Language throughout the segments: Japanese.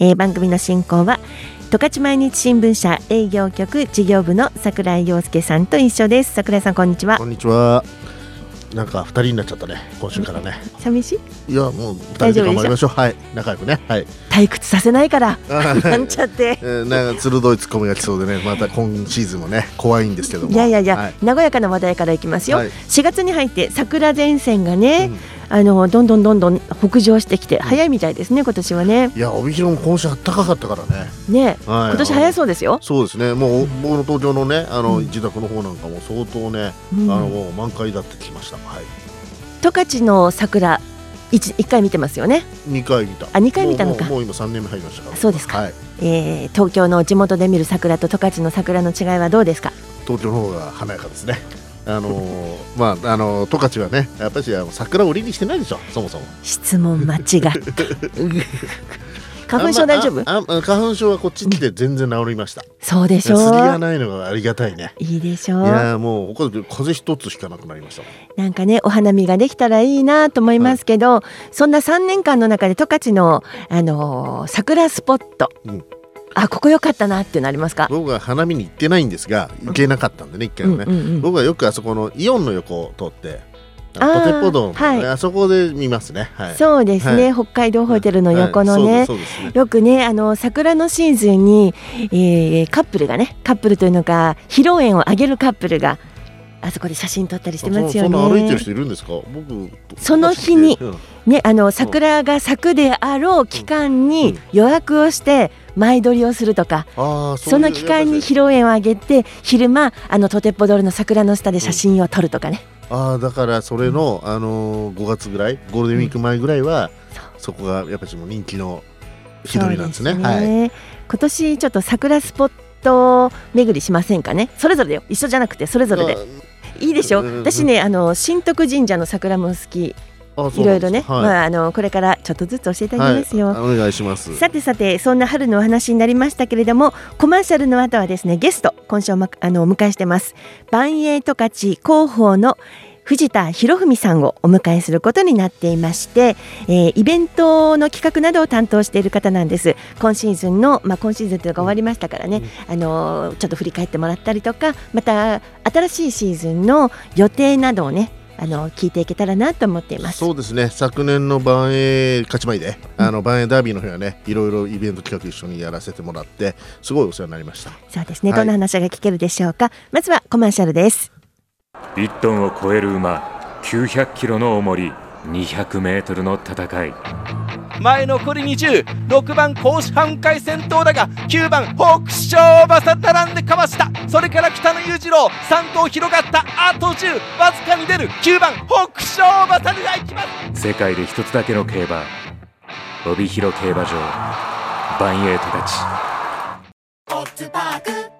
えー番組の進行は十勝毎日新聞社営業局事業部の桜井陽介さんと一緒です桜井さんこんにちはこんにちは。なんか二人になっちゃったね、今週からね。寂しい？いや、もう二人で頑張りましょう。はい、仲良くね。はい。退屈させないからあ なんちゃってえーなんか鋭いツッコミが来そうでね、また今シーズンもね、怖いんですけども。いやいやいや、はい和やかな話題からいきますよ、はい4月に入って桜前線がね、うんあのどんどんどんどん北上してきて早いみたいですね今年はねいや、帯広も今週暖かかったからね。ね、はい今年早そうですよ、そうですね。もう僕の東京のね、あの、うん自宅の方なんかも相当ね、うんあのもう満開だってきました。はい。十勝の桜一一回見てますよね、二回見た。あ二回見たのかもう今三年目入りましたから。そうですかはい。えー東京の地元で見る桜と十勝の桜の違いはどうですか？東京の方が華やかですね。あのーまああの十勝はねやっぱりあの桜を売りにしてないでしょそもそも。質問間違った。花粉症大丈夫？まああ花粉症はこっち来て全然治りました。そうでしょがないのがありがたいね。いいでしいょう。やーもうここで風邪一つしかなくなりましたなんかねお花見ができたらいいなと思いますけど、そんな3年間の中で十勝の、あのー桜スポット、うんあここ良かったなっていうのありますか、僕は花見に行ってないんですが行けなかったんでね一回もね、うんうんうん。僕はよくあそこのイオンの横を通ってあートテポはい。あそこで見ますね。はい。そうですね、は北海道ホテルの横のね、ねよくねあの桜のシーズンに、えーカップルがねカップルというのか披露宴をあげるカップルがあそこで写真撮ったりしてますよそそ歩いてるね。人いるんですか？僕その日にうん。ねあの桜が咲くであろう期間に予約をして前撮りをするとか、その期間に披露宴をあげて昼間あのトテッポドールの桜の下で写真を撮るとかね、ああだからそれの、あのー、5月ぐらいゴールデンウィーク前ぐらいは、そこがやっぱりもう人気の日取りなんですね。そうはい。今年ちょっと桜スポット巡りしませんかね？それぞれよ。一緒じゃなくてそれぞれでいいでしょ？うん私ねあの新徳神社の桜も好き。あいろいろね、はい、まああのこれからちょっとずつ教えてあげますよ、はい、お願いします。さてさてそんな春のお話になりましたけれどもコマーシャルの後はですねゲスト今週お,、ま、あのお迎えしてます。万栄十勝広報の藤田博文さんをお迎えすることになっていまして、えーイベントの企画などを担当している方なんです。今シーズンの、まあ、今シーズンというのが終わりましたからね、あのーちょっと振り返ってもらったりとかまた新しいシーズンの予定などをねあの聞いていけたらなと思っています。そうですね。昨年の万栄勝ち前で、あの万栄ダービーの日はねいろいろイベント企画一緒にやらせてもらってすごいお世話になりました。そうですね、はい。どんな話が聞けるでしょうか。まずはコマーシャルです1トンを超える馬900キロの重り200メートルの戦い。前残り206番甲子半回戦闘だが9番北勝馬さ並んでかわした。それから北野裕次郎3頭広がった。あと10わずかに出る。9番北勝馬さが行きます。世界で一つだけの競馬帯広競馬場バンエイトたち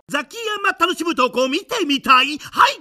ザキヤマ楽しむ投稿見てみたい。はい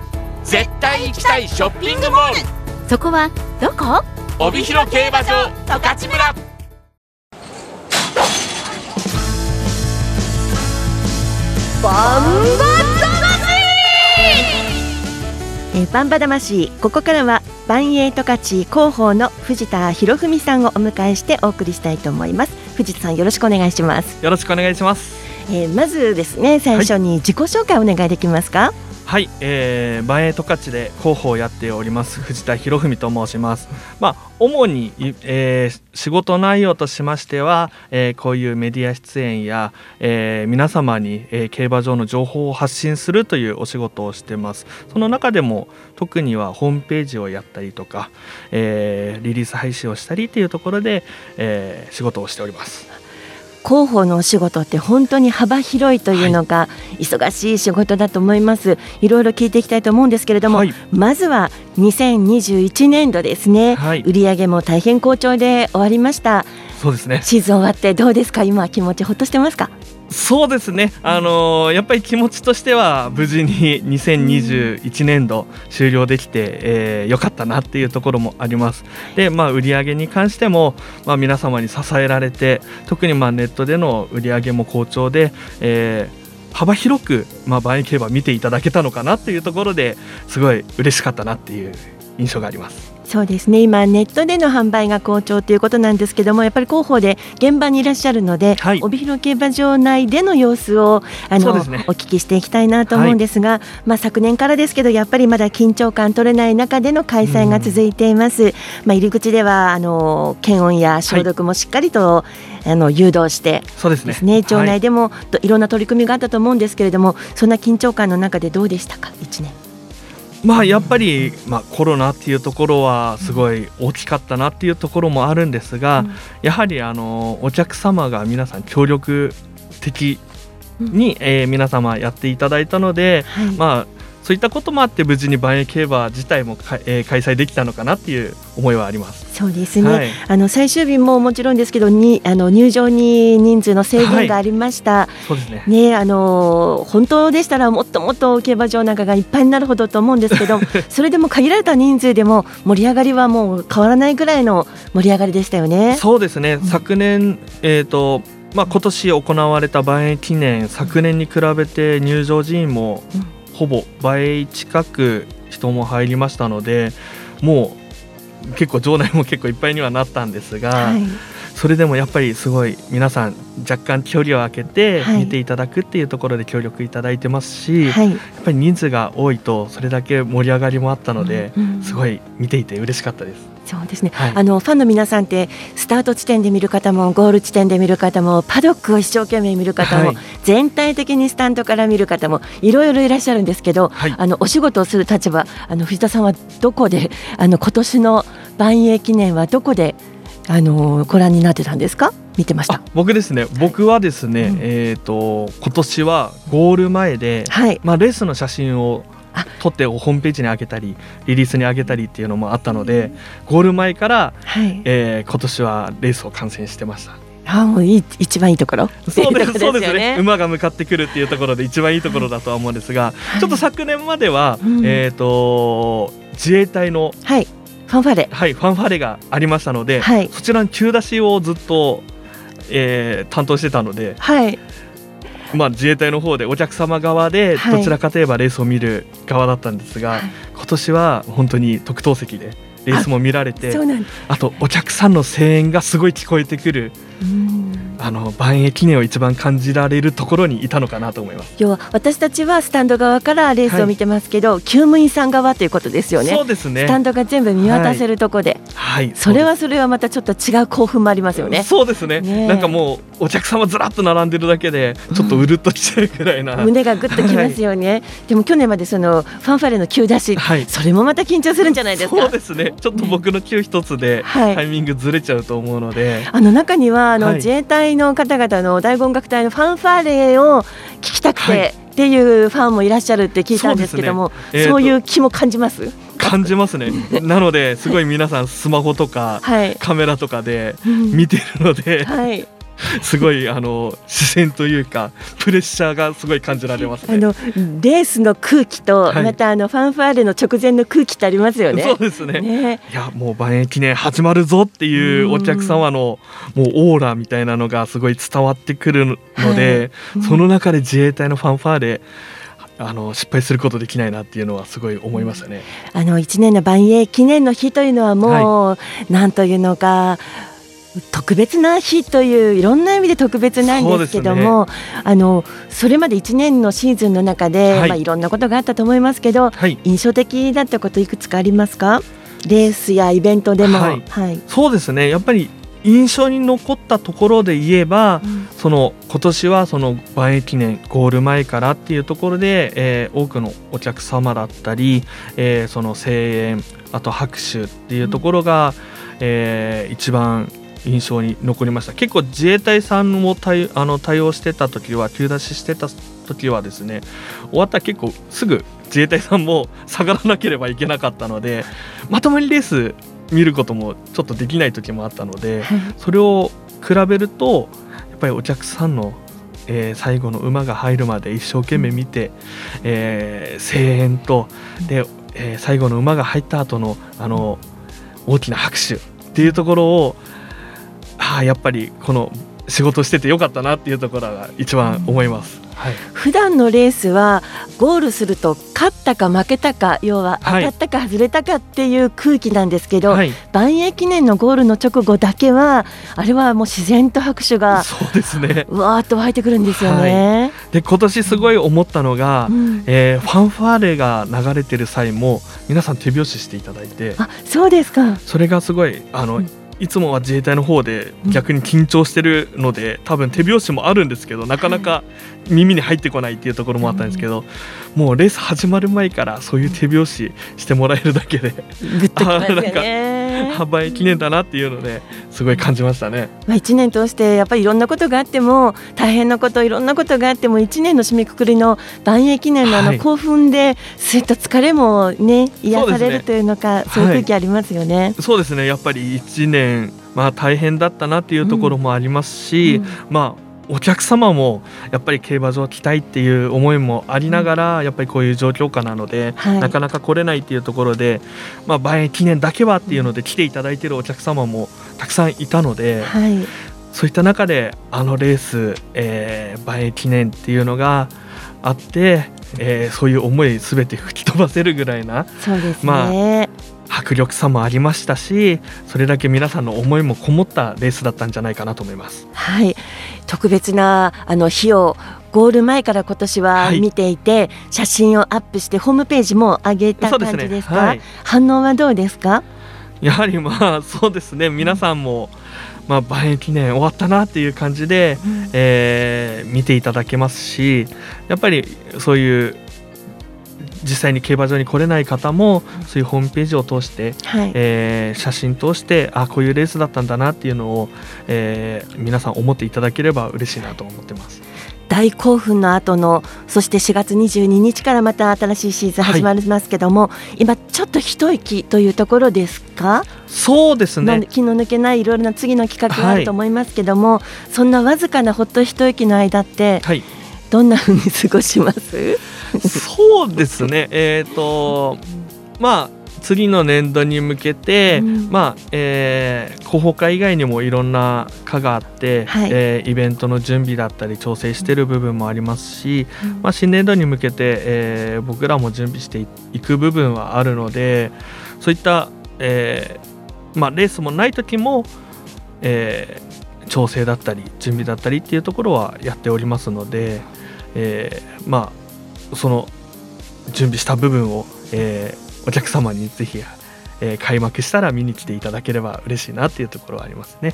絶対行きたいショッピングモール。そこはどこ？帯広競馬場十勝村。バンバえーバンバ魂。ここからは万栄十勝広報の藤田博文さんをお迎えしてお送りしたいと思います。藤田さんよろしくお願いします、よろしくお願いします。えーまずですね最初に自己紹介お願いできますか？はい、はいえー、万栄十勝で広報をやっております藤田博文と申します。まあ主に、えー、仕事内容としましては、えー、こういうメディア出演や、えー、皆様に、えー、競馬場の情報を発信するというお仕事をしてます。その中でも特にはホームページをやったりとか、えー、リリース配信をしたりというところで、えー、仕事をしております。広報のお仕事って本当に幅広いというのが忙しい仕事だと思います、はい、いろいろ聞いていきたいと思うんですけれども、はい、まずは2021年度ですね、はい、売上も大変好調で終わりました。そうですね。シーズン終わってどうですか？今気持ちほっとしてますか？そうですね、あのー、やっぱり気持ちとしては無事に2021年度終了できて、えー、よかったなっていうところもあります。で、まあ、売上に関しても、まあ、皆様に支えられて特にまあネットでの売り上げも好調で、えー、幅広く、まあ、万円競馬見ていただけたのかなっていうところですごい嬉しかったなっていう印象があります。そうですね。今ネットでの販売が好調ということなんですけどもやっぱり広報で現場にいらっしゃるので、はい、帯広競馬場内での様子をあの、ね、お聞きしていきたいなと思うんですが、はい、まあ、昨年からですけどやっぱりまだ緊張感取れない中での開催が続いています。まあ、入り口ではあの検温や消毒もしっかりと、はい、あの誘導してそうですね。ね町内でも、い、ろんな取り組みがあったと思うんですけれどもそんな緊張感の中でどうでしたか？1年。まあやっぱり、まあ、コロナっていうところはすごい大きかったなっていうところもあるんですが、うん、やはりあのお客様が皆さん協力的に、うん、えー、皆様やっていただいたので、はい、まあそういったこともあって無事に万栄競馬自体もか、えー、開催できたのかなっていう思いはあります。そうですね、はい、あの最終日ももちろんですけどにあの入場に人数の制限がありました、はい、そうですね。ねあの本当でしたらもっともっと競馬場なんかがいっぱいになるほどと思うんですけど それでも限られた人数でも盛り上がりはもう変わらないぐらいの盛り上がりでしたよね。そうですね、うん、昨年、えーとまあ、今年行われた万栄記念昨年に比べて入場人員も、うんほぼ倍近く人も入りましたのでもう結構場内も結構いっぱいにはなったんですが、はい、それでもやっぱりすごい皆さん若干距離を空けて見ていただくっていうところで協力いただいてますし、はい、やっぱり人数が多いとそれだけ盛り上がりもあったので、うんうん、すごい見ていて嬉しかったです。そうですね、はい、あのファンの皆さんってスタート地点で見る方もゴール地点で見る方もパドックを一生懸命見る方も、はい、全体的にスタンドから見る方もいろいろいらっしゃるんですけど、はい、あのお仕事をする立場あの藤田さんはどこであの今年の万栄記念はどこであのご覧になってたんですか？見てました。僕ですね。僕はですね、うん、えっ、ー、と今年はゴール前で、まあレースの写真を撮ってホームページに上げたりリリースに上げたりっていうのもあったのでゴール前から、はい、えー、今年はレースを観戦してました。あもういい一番いいところ？そうですそうですね。馬が向かってくるっていうところで一番いいところだとは思うんですが、はい、ちょっと昨年までは、うん、えっ、ー、と自衛隊の、はい、ファンファレ。はいファンファレがありましたので、はい、そちらの急出しをずっと、えー、担当してたので、はい、まあ、自衛隊の方でお客様側でどちらかといえばレースを見る側だったんですが、はい、今年は本当に特等席でレースも見られてあとお客さんの声援がすごい聞こえてくる。あの万栄記念を一番感じられるところにいたのかなと思います。要は私たちはスタンド側からレースを見てますけど、はい、厩務員さん側ということですよね。そうですね。スタンドが全部見渡せるとこで、はい、はい、それはそれはまたちょっと違う興奮もありますよね。そうですね、ね、なんかもうお客様ずらっと並んでるだけでちょっとうるっときちゃうくらいな、うん、胸がぐっときますよね、はい、でも去年までそのファンファレの急出し、はい、それもまた緊張するんじゃないですか。そうですね。ちょっと僕の急一つでタイミングずれちゃうと思うので、あの中にはあの、自衛隊の方々の大音楽隊のファンファーレを聞きたくて、っていうファンもいらっしゃるって聞いたんですけども、そう、ね。えー、いう気も感じます？感じますね。なのですごい皆さんスマホとか、はい、カメラとかで見てるので、はい すごいあの視線というかプレッシャーがすごい感じられます、ね、あのレースの空気と、はい、またあのファンファーレの直前の空気ってありますよね。そうですね。ね。いやもう万円記念始まるぞっていうお客様のもうオーラみたいなのがすごい伝わってくるので、はい、その中で自衛隊のファンファーレあの失敗することできないなっていうのはすごい思いましたね。あの1年の万栄記念の日というのはもう、はい、なんというのか特別な日といういろんな意味で特別なんですけども、あのそれまで1年のシーズンの中で、はい。まあ、いろんなことがあったと思いますけどはい。印象的だったこといくつかありますか？レースやイベントでも。はい。はい。そうですね。やっぱり印象に残ったところで言えば、その今年はその万栄記念ゴール前からっていうところで、えー多くのお客様だったり、えーその声援あと拍手っていうところが、えー一番印象に残りました。結構自衛隊さんも対あの対応してた時は急出ししてた時はですね終わったら結構すぐ自衛隊さんも下がらなければいけなかったのでまともにレース見ることもちょっとできない時もあったので、それを比べるとやっぱりお客さんの、えー最後の馬が入るまで一生懸命見て、えー声援とで、えー最後の馬が入った後のあの大きな拍手っていうところをああやっぱりこの仕事しててよかったなっていうところが一番思います。はい、普段のレースはゴールすると勝ったか負けたか要は当はい。たったか外れたかっていう空気なんですけど、はい、万栄記念のゴールの直後だけはあれはもう自然と拍手がそうですね。うわーっと湧いてくるんですよね。で今年すごい思ったのが、うん。えーファンファーレが流れてる際も皆さん手拍子していただいて。あそうですか。それがすごいあの、うんいつもは自衛隊の方で逆に緊張してるので、多分手拍子もあるんですけどなかなか耳に入ってこないっていうところもあったんですけど、もうレース始まる前からそういう手拍子してもらえるだけでグッときますよあなんかね。幅記念だなっていうのですごい感じましたね。まあ一年通してやっぱりいろんなことがあっても大変なこといろんなことがあっても一年の締めくくりの万栄記念のあはいの興奮でそういった疲れもね癒されるというのかそう,、いう空気ありますよね。そうですねやっぱり1年、まあ、大変だったなっていうところもありますし、うんまあお客様もやっぱり競馬場来たいっていう思いもありながら、やっぱりこういう状況下なので、はい。なかなか来れないっていうところで、まあ、万栄記念だけはっていうので来ていただいているお客様もたくさんいたので、はい、そういった中であのレース、えー、万栄記念っていうのがあって、えーそういう思いすべて吹き飛ばせるぐらいなそうですね。ま迫力さもありましたしそれだけ皆さんの思いもこもったレースだったんじゃないかなと思います。はい、特別なあの日をゴール前から今年ははい。見ていて、写真をアップしてホームページも上げた感じですか？はい。反応はどうですか？やはりまあ そうですね。皆さんも、まあ、万円記念終わったなっていう感じで、えー見ていただけますしやっぱりそういう実際に競馬場に来れない方もそういうホームページを通して、はい、えー写真通してあこういうレースだったんだなっていうのを、えー皆さん思っていただければ嬉しいなと思ってます。大興奮の後のそして4月22日からまた新しいシーズン始まりますけども、今ちょっと一息というところですか、そうですね。まあ気の抜けないいろいろな次の企画があると思いますけども、そんなわずかなほっと一息の間ってはい。どんな風に過ごします？そうですね、えっ、と、まあ、次の年度に向けて、うん。まあ、えー、広報課以外にもいろんな課があって、はい。えーイベントの準備だったり調整している部分もありますし、まあ、新年度に向けて、えー僕らも準備していく部分はあるので、そういった、えーまあ、レースもない時も、えー調整だったり準備だったりっていうところはやっておりますので、えーまあその準備した部分を、えーお客様にぜひ、えー開幕したら見に来ていただければ嬉しいなっていうところはありますね。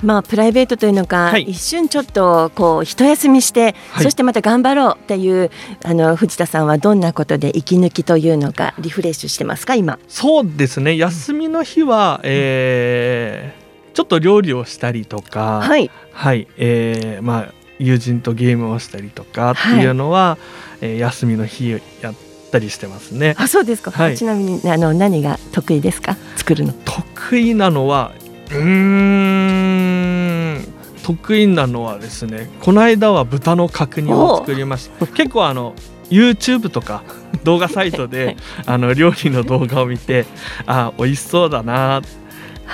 まあプライベートというのか、はい。一瞬ちょっとこう一休みして、はい。そしてまた頑張ろうっていうあの藤田さんはどんなことで息抜きというのかリフレッシュしてますか今？そうですね。休みの日は、えーちょっと料理をしたりとか、はい。はい。えーまあ、友人とゲームをしたりとかっていうのは、えー休みの日やったりしてますね。あそうですか、はい。ちなみにあの何が得意ですか？作るの。得意なのはうーん。得意なのはですねこの間は豚の角煮を作りました。結構あの YouTube とか動画サイトで あの料理の動画を見てあ美味しそうだな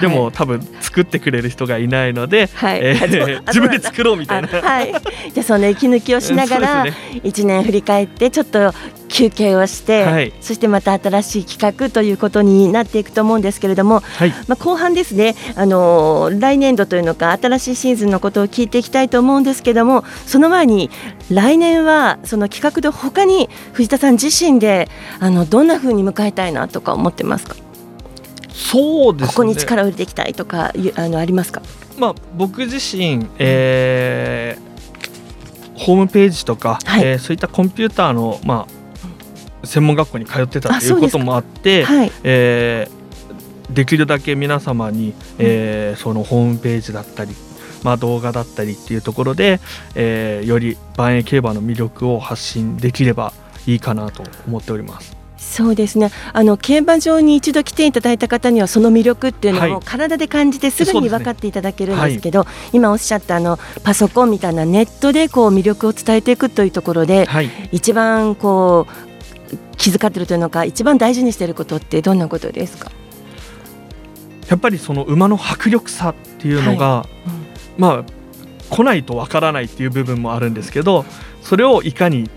でも、はい多分作ってくれる人がいないので、はい。えーあ自分で作ろうみたいな。あはい。じゃあその息抜きをしながらそうですね。一年振り返ってちょっと今休憩をして、はい。そしてまた新しい企画ということになっていくと思うんですけれども、はい。まあ、後半ですね、あのー来年度というのか新しいシーズンのことを聞いていきたいと思うんですけどもその前に来年はその企画で他に藤田さん自身であのどんな風に迎えたいなとか思ってますか？そうですね。ここに力を入れていきたいとかあのありますか？まあ、僕自身、えーホームページとか、はい。えーそういったコンピューターの、まあ、専門学校に通ってたあということもあってはい。えーできるだけ皆様に、えーそのホームページだったり、まあ、動画だったりっていうところで、えーより万栄競馬の魅力を発信できればいいかなと思っております。そうですね。あの競馬場に一度来ていただいた方にはその魅力っていうのはい。を体で感じてすぐに分かっていただけるんですけど、今おっしゃったあのパソコンみたいなネットでこう魅力を伝えていくというところではい。一番こう気遣ってるというのか一番大事にしていることってどんなことですか？やっぱりその馬の迫力さっていうのが、まあ来ないとわからないっていう部分もあるんですけどそれをいかに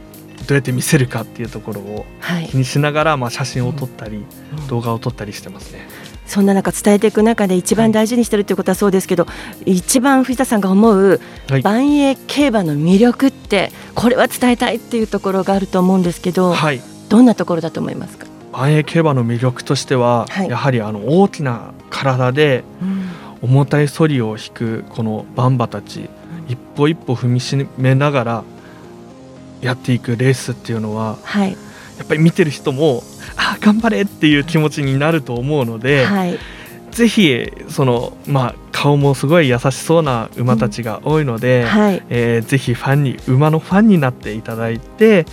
どうやって見せるかっていうところをはい。気にしながら、まあ、写真を撮ったり、動画を撮ったりしてますね。そんな中伝えていく中で一番大事にしてるということはそうですけど、一番藤田さんが思うはい。万栄競馬の魅力ってこれは伝えたいっていうところがあると思うんですけど、はい。どんなところだと思いますか、万栄競馬の魅力としては、はい。やはりあの大きな体で重たいソリを引くこのバンバたち、一歩一歩踏みしめながらやっていくレースっていうのははい、やっぱり見てる人もあー頑張れっていう気持ちになると思うので、はい、ぜひそのまあ顔もすごい優しそうな馬たちが多いので、はい、えーぜひファンに馬のファンになっていただいて、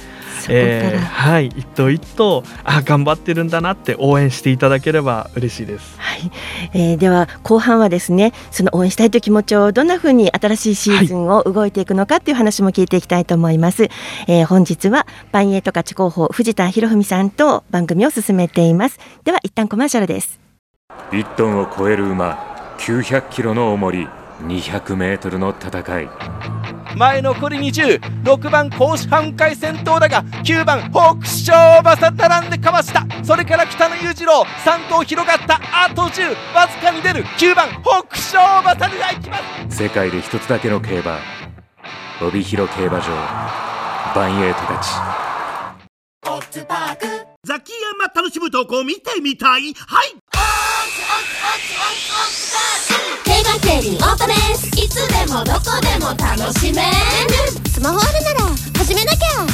えーはい一頭一頭あ頑張ってるんだなって応援していただければ嬉しいです。はい。えーでは後半はですねその応援したいという気持ちをどんなふうに新しいシーズンを動いていくのかっていう話も聞いていきたいと思います、えー本日はバンエイト勝ち広報藤田博文さんと番組を進めています。では一旦コマーシャルです1トンを超える馬900キロの重り200メートルの戦い。前残り206番甲子半回先頭だが9番北勝馬さ並んでかわした。それから北野裕次郎3頭広がった。あと10わずかに出る。9番北勝馬さが行きます。世界で一つだけの競馬帯広競馬場バンエイト勝ちザキヤマ楽しむ投稿見てみたい？はい競馬競輪オートレース。いつでもどこでも楽しめる。スマホあるなら始めなきゃ。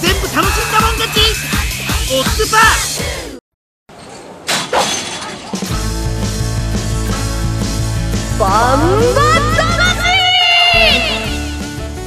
全部楽しんだもん勝ち。オッズパーバン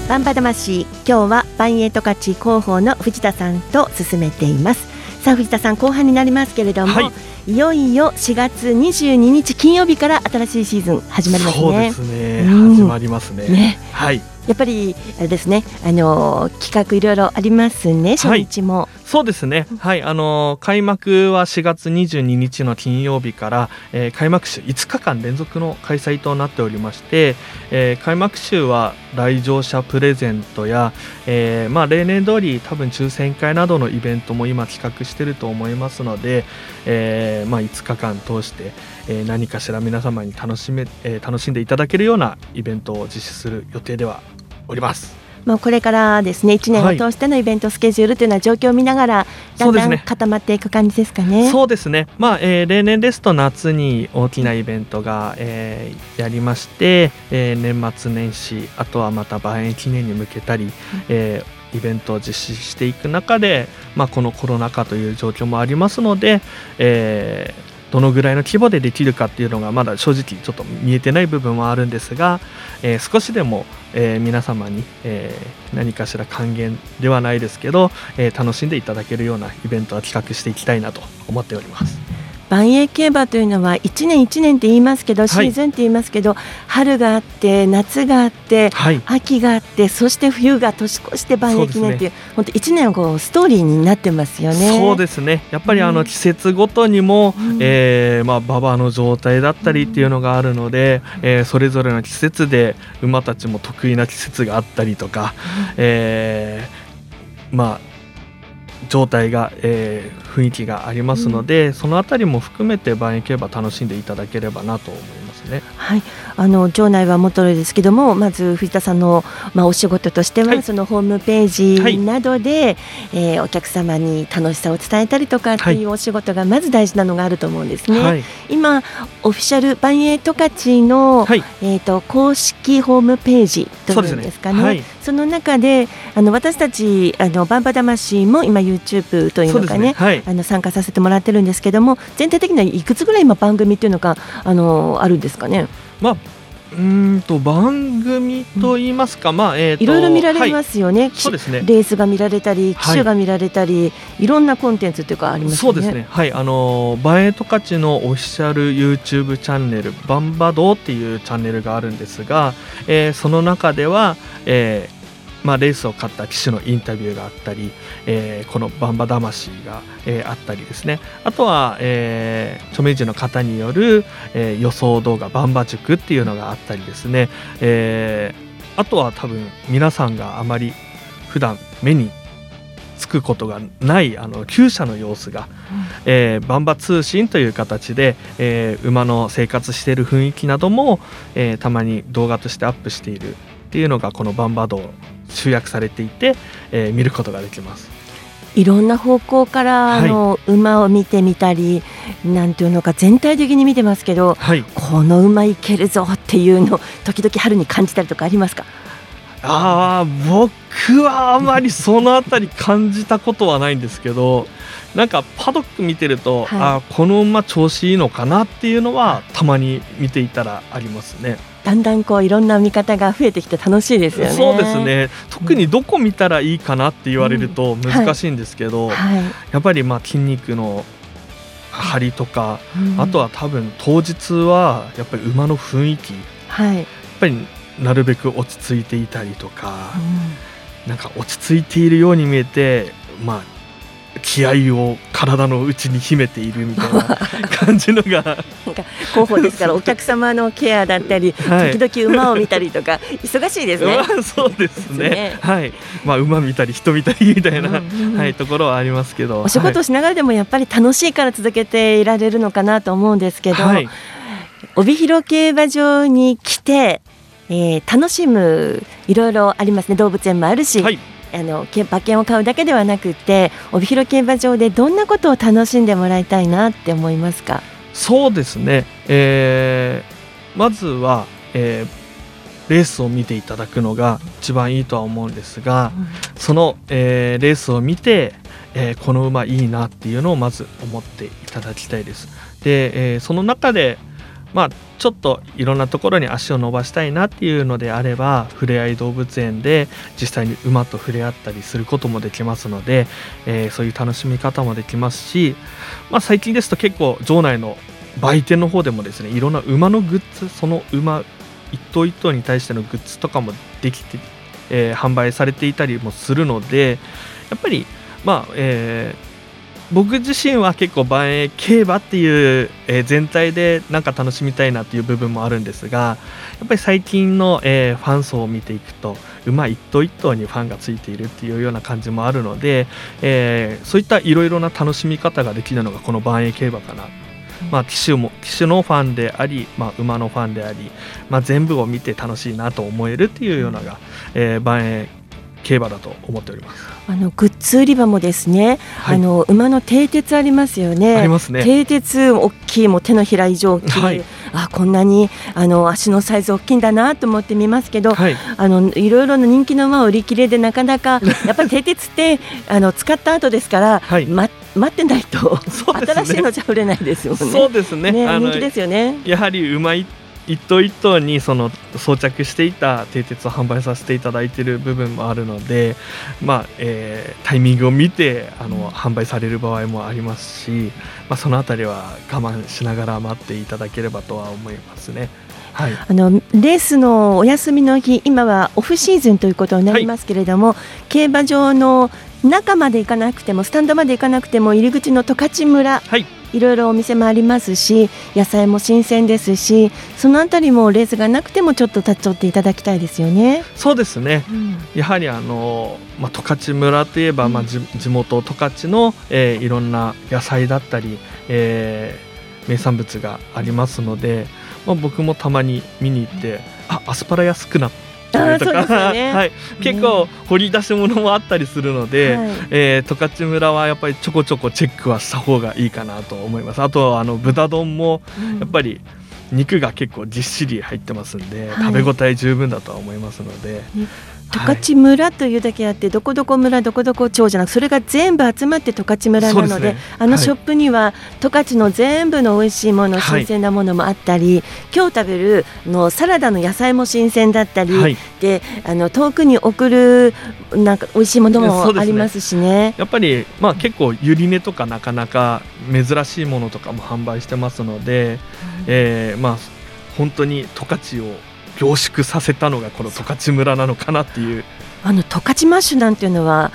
バンバ魂。今日はバンエイト勝ち広報の藤田さんと進めていますさあ藤田さん後半になりますけれども、はい。い、よいよ4月22日金曜日から新しいシーズン始まりますね。そうですね、うん。始まりますね。ね。はいやっぱりあれですねあのー企画いろいろありますね初日も、そうですね、はい。あのー開幕は4月22日の金曜日から、えー開幕週5日間連続の開催となっておりまして、えー開幕週は来場者プレゼントや、えーまあ、例年通り多分抽選会などのイベントも今企画していると思いますので、えーまあ、5日間通して、えー何かしら皆様に楽しめ、えー楽しんでいただけるようなイベントを実施する予定ではおります。まあ、これからですね1年を通してのイベントスケジュールというのは状況を見ながらだんだん固まっていく感じですかね。そうですね、まあえー例年ですと夏に大きなイベントが、えーやりまして、えー年末年始あとはまた万円記念に向けたり、えーイベントを実施していく中で、まあ、このコロナ禍という状況もありますので、えーどのぐらいの規模でできるかっていうのがまだ正直ちょっと見えてない部分はあるんですが、えー少しでも、えー皆様に、えー何かしら還元ではないですけど、え楽しんでいただけるようなイベントは企画していきたいなと思っております。万栄競馬というのは1年1年って言いますけど、い。シーズンって言いますけど春があって夏があってはい、秋があってそして冬が年越して万栄記念っていう本当1年をこうストーリーになってますよね。そうですね。やっぱりあうん。の季節ごとにも、うん。えーまあ、馬場の状態だったりっていうのがあるので、えーそれぞれの季節で馬たちも得意な季節があったりとか、えーまあ状態が、えー雰囲気がありますので、そのあたりも含めて万円競馬楽しんでいただければなと思いますね。はい、あの場内はもとですけどもまず藤田さんの、まあ、お仕事としては、はい。そのホームページなどで、えーお客様に楽しさを伝えたりとかっていうお仕事がまず大事なのがあると思うんですね。はい、今オフィシャルバンエイトカチの、はい。えー、と公式ホームページというんですかね。ねはい。の中であの私たちあのバンバ魂も今 YouTube というのかねね。はい。あの参加させてもらってるんですけども全体的にはいくつぐらい今番組っていうのがあのあるんですかね。まあうーんと番組と言いますか、まあえーといろいろ見られまはいすよね、そうですね。レースが見られたりはい。機種が見られたり、い、ろんなコンテンツっていうかありますよね。そうですね。はい、あのーバンエイトカチのオフィシャル YouTube チャンネルバンバドーっていうチャンネルがあるんですが、えーその中では、えーまあ、レースを勝った騎手のインタビューがあったり、えーこのバンバ魂が、えーあったりですね。あとは、えー著名人の方による、えー予想動画バンバ塾っていうのがあったりですね、えーあとは多分皆さんがあまり普段目につくことがないあの厩舎の様子が、えーバンバ通信という形で、えー馬の生活している雰囲気なども、えーたまに動画としてアップしているっていうのがこのバンバ道集約されていて、えー見ることができます。いろんな方向からあの、馬を見てみたりなんていうのか全体的に見てますけどはい、この馬いけるぞっていうの時々春に感じたりとかありますか？ああ僕はあまりそのあたり感じたことはないんですけどなんかパドック見てると、はいあーこの馬調子いいのかなっていうのはたまに見ていたらありますね。だんだんこういろんな見方が増えてきて楽しいですよね。そうです。ね特にどこ見たらいいかなって言われると難しいんですけど、はい。やっぱりまあ筋肉の張りとか、うんあとは多分当日はやっぱり馬の雰囲気やはい。っぱりなるべく落ち着いていたりとか、なんか落ち着いているように見えてまあ気合を体の内に秘めているみたいな 感じのが。なんか広報ですからお客様のケアだったり、はい。時々馬を見たりとか忙しいですね。ま あそうですね。ね。はい。まあ馬見たり人見たりみたいな、うんうんはい、ところはありますけど。お仕事をしながらでもやっぱり楽しいから続けていられるのかなと思うんですけど、はい、帯広競馬場に来て、えー楽しむいろいろありますね。動物園もあるし、はいあのけ馬券を買うだけではなくって帯広競馬場でどんなことを楽しんでもらいたいなって思いますか？そうですね、えーまずは、えーレースを見ていただくのが一番いいとは思うんですが、その、えーレースを見て、えーこの馬いいなっていうのをまず思っていただきたいです。で、えーその中でまあちょっといろんなところに足を伸ばしたいなっていうのであればふれあい動物園で実際に馬と触れ合ったりすることもできますので、えーそういう楽しみ方もできますし、まあ、最近ですと結構場内の売店の方でもですねいろんな馬のグッズその馬一頭一頭に対してのグッズとかもできて、えー販売されていたりもするのでやっぱりまあえー僕自身は結構万栄競馬っていう、えー全体でなんか楽しみたいなっていう部分もあるんですがやっぱり最近の、えーファン層を見ていくと馬一頭一頭にファンがついているっていうような感じもあるので、えーそういったいろいろな楽しみ方ができるのがこの万栄競馬かな。まあ、騎手も騎手のファンであり、まあ、馬のファンであり、まあ、全部を見て楽しいなと思えるっていうようなのが、えー、万栄競馬だと思っております。あのグッズ売り場もですね、はいあの馬の蹄鉄ありますよね。ありますね。蹄鉄大きいもう手のひら以上大きい、はいあこんなにあの足のサイズ大きいんだなと思って見ますけど、はい、あのいろいろな人気の馬を売り切れでなかなかやっぱり蹄鉄ってあの使った後ですから、はいま待ってないと、ね新しいのじゃ売れないですよね。そうですねね人気ですよね。やはり馬一一頭一頭にその装着していた蹄鉄を販売させていただいている部分もあるので、まあえータイミングを見てあの販売される場合もありますし、まあ、そのあたりは我慢しながら待っていただければとは思いますね。はい、あのレースのお休みの日、今はオフシーズンということになりますけれども、競馬場の中まで行かなくても、スタンドまで行かなくても、入り口の十勝村はいいろいろお店もありますし野菜も新鮮ですしそのあたりもレースがなくてもちょっと立ち寄っていただきたいですよね。そうですね、やはりあの、まあ、十勝村といえば、まあ、じ地元十勝の、えーいろんな野菜だったり、えー名産物がありますので、まあ、僕もたまに見に行ってあアスパラ安くなってるとか、ね。はい、結構掘り出し物もあったりするので、はい。えー十勝村はやっぱりちょこちょこチェックはした方がいいかなと思います。あとあの豚丼もやっぱり肉が結構じっしり入ってますんで、はい。食べ応え十分だとは思いますので、十勝村というだけあって、どこどこ村どこどこ町じゃなくそれが全部集まって十勝村なのでねはいあのショップには十勝の全部の美味しいもの、はい新鮮なものもあったり今日食べるのサラダの野菜も新鮮だったり、はい。であの遠くに送るなんか美味しいものもありますしね。やっぱり、まあ、結構ゆり根とかなかなか珍しいものとかも販売してますので、えーまあ本当に十勝を凝縮させたのがこの十勝村なのかなっていう。あの十勝マッシュなんていうのは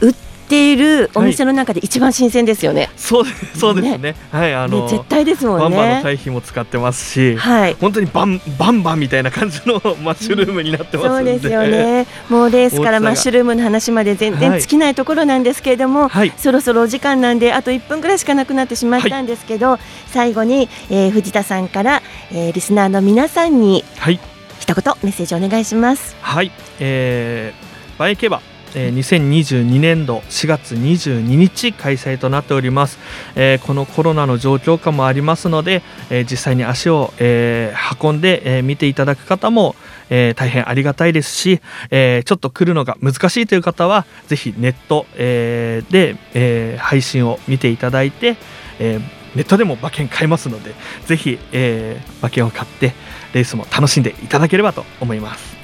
売っているお店の中で一番新鮮ですよね。そうですそうですね。はいあの、ね絶対ですもんね。バンバンの堆肥も使ってますし、はい。本当にバンバンバンみたいな感じの マッシュルームになってますんで、そうですよね。もうレースからマッシュルームの話まで全然はい。尽きないところなんですけれども、そろそろお時間なんであと1分ぐらいしかなくなってしまったんですけど、最後に、えー藤田さんから、えーリスナーの皆さんにはい。一言メッセージお願いします。はい、えー、バイケバ、えー、2022年度4月22日開催となっております、えーこのコロナの状況下もありますので、えー実際に足を、えー運んで、えー見ていただく方も、えー大変ありがたいですし、えーちょっと来るのが難しいという方はぜひネット、えーで、えー配信を見ていただいて、えーネットでも馬券買えますのでぜひ、えー馬券を買ってレースも楽しんでいただければと思います。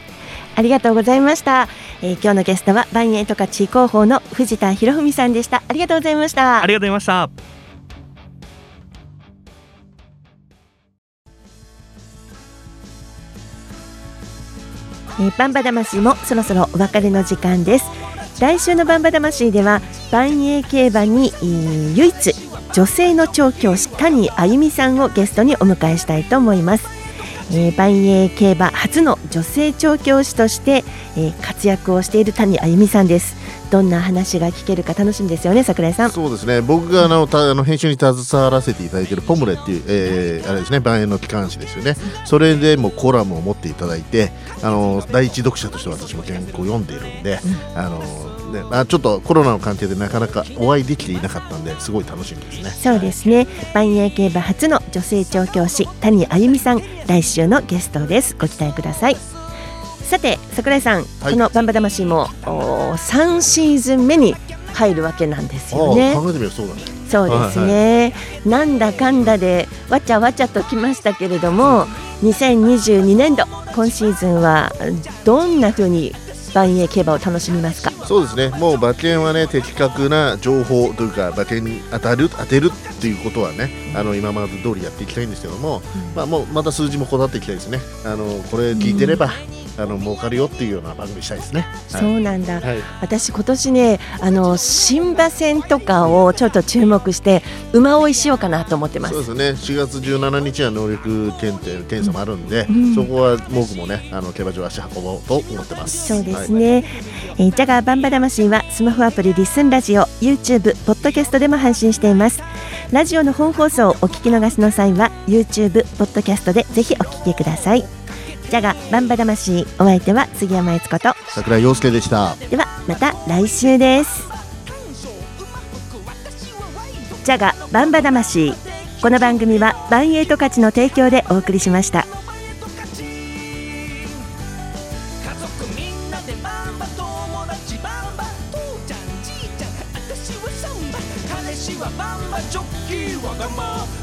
ありがとうございました。えー今日のゲストはバンエイトカチ広報の藤田博文さんでした。ありがとうございました。ありがとうございました。えーバンバ魂もそろそろお別れの時間です来週のバンバ魂では万栄競馬に、えー唯一女性の調教師谷あゆみさんをゲストにお迎えしたいと思います、えー、万栄競馬初の女性調教師として、えー活躍をしている谷あゆみさんです。どんな話が聞けるか楽しみですよね桜井さん。そうですね。僕があのたあの編集に携わらせていただいているポムレっていう、えーあれですね万円の機関誌ですよね。それでもコラムを持っていただいてあの第一読者として私も原稿を読んでいるんで、あのねあちょっとコロナの関係でなかなかお会いできていなかったんですごい楽しみですね。そうですね。万栄競馬初の女性調教師谷あゆみさん来週のゲストです。ご期待ください。さて桜井さん、はい。このバンバ魂もお3シーズン目に入るわけなんですよね。考えてみるとそうだね。そうですね、なんだかんだでわちゃわちゃときましたけれども2022年度今シーズンはどんな風に万栄競馬を楽しみますか？そうですね。もう馬券はね的確な情報というか馬券に当たる当てるっていうことはねあの今まで通りやっていきたいんですけども、まあもうまた数字もこだわっていきたいですね。あのこれ聞いてれば、あの儲かるよっていうような番組にしたいですね、はい。そうなんだ、はい。私今年ねあの新馬戦とかをちょっと注目して馬追いしようかなと思ってます。そうですね。4月17日は能力検定検査もあるんで、うん。そこは僕もねあの競馬場足運ぼうと思ってます。そうですね、えージャガーバンバ魂はスマホアプリリスンラジオ YouTube ポッドキャストでも配信していますラジオの本放送をお聞き逃しの際は YouTube ポッドキャストでぜひお聞きください。ジャガバンバ魂お相手は杉山悦子と桜井陽介でした。ではまた来週です。ジャガバンバ魂この番組はバンエイト価値の提供でお送りしましたキー